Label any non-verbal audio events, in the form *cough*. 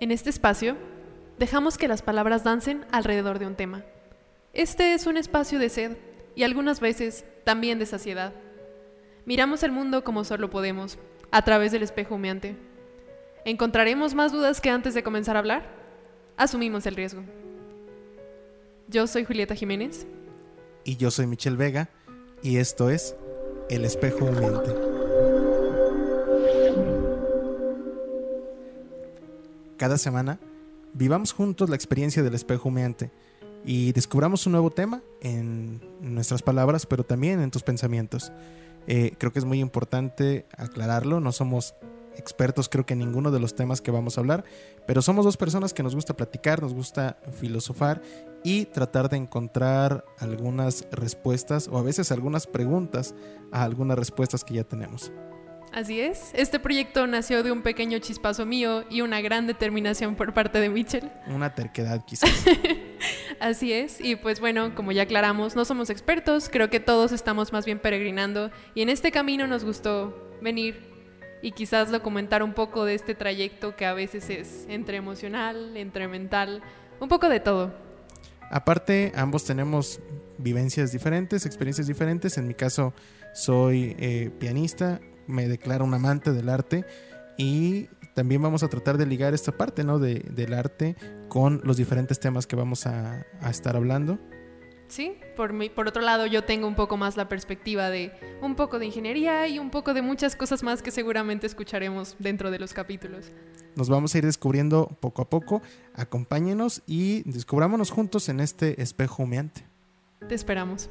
En este espacio, dejamos que las palabras dancen alrededor de un tema. Este es un espacio de sed y algunas veces también de saciedad. Miramos el mundo como solo podemos, a través del espejo humeante. ¿Encontraremos más dudas que antes de comenzar a hablar? Asumimos el riesgo. Yo soy Julieta Jiménez. Y yo soy Michelle Vega. Y esto es El espejo humeante. Cada semana vivamos juntos la experiencia del espejo humeante y descubramos un nuevo tema en nuestras palabras, pero también en tus pensamientos. Eh, creo que es muy importante aclararlo, no somos expertos creo que en ninguno de los temas que vamos a hablar, pero somos dos personas que nos gusta platicar, nos gusta filosofar y tratar de encontrar algunas respuestas o a veces algunas preguntas a algunas respuestas que ya tenemos. Así es, este proyecto nació de un pequeño chispazo mío y una gran determinación por parte de Mitchell. Una terquedad quizás. *laughs* Así es, y pues bueno, como ya aclaramos, no somos expertos, creo que todos estamos más bien peregrinando y en este camino nos gustó venir y quizás documentar un poco de este trayecto que a veces es entre emocional, entre mental, un poco de todo. Aparte, ambos tenemos vivencias diferentes, experiencias diferentes. En mi caso, soy eh, pianista, me declaro un amante del arte y también vamos a tratar de ligar esta parte ¿no? de, del arte con los diferentes temas que vamos a, a estar hablando. Sí, por, mi, por otro lado yo tengo un poco más la perspectiva de un poco de ingeniería y un poco de muchas cosas más que seguramente escucharemos dentro de los capítulos. Nos vamos a ir descubriendo poco a poco, acompáñenos y descubrámonos juntos en este espejo humeante. Te esperamos.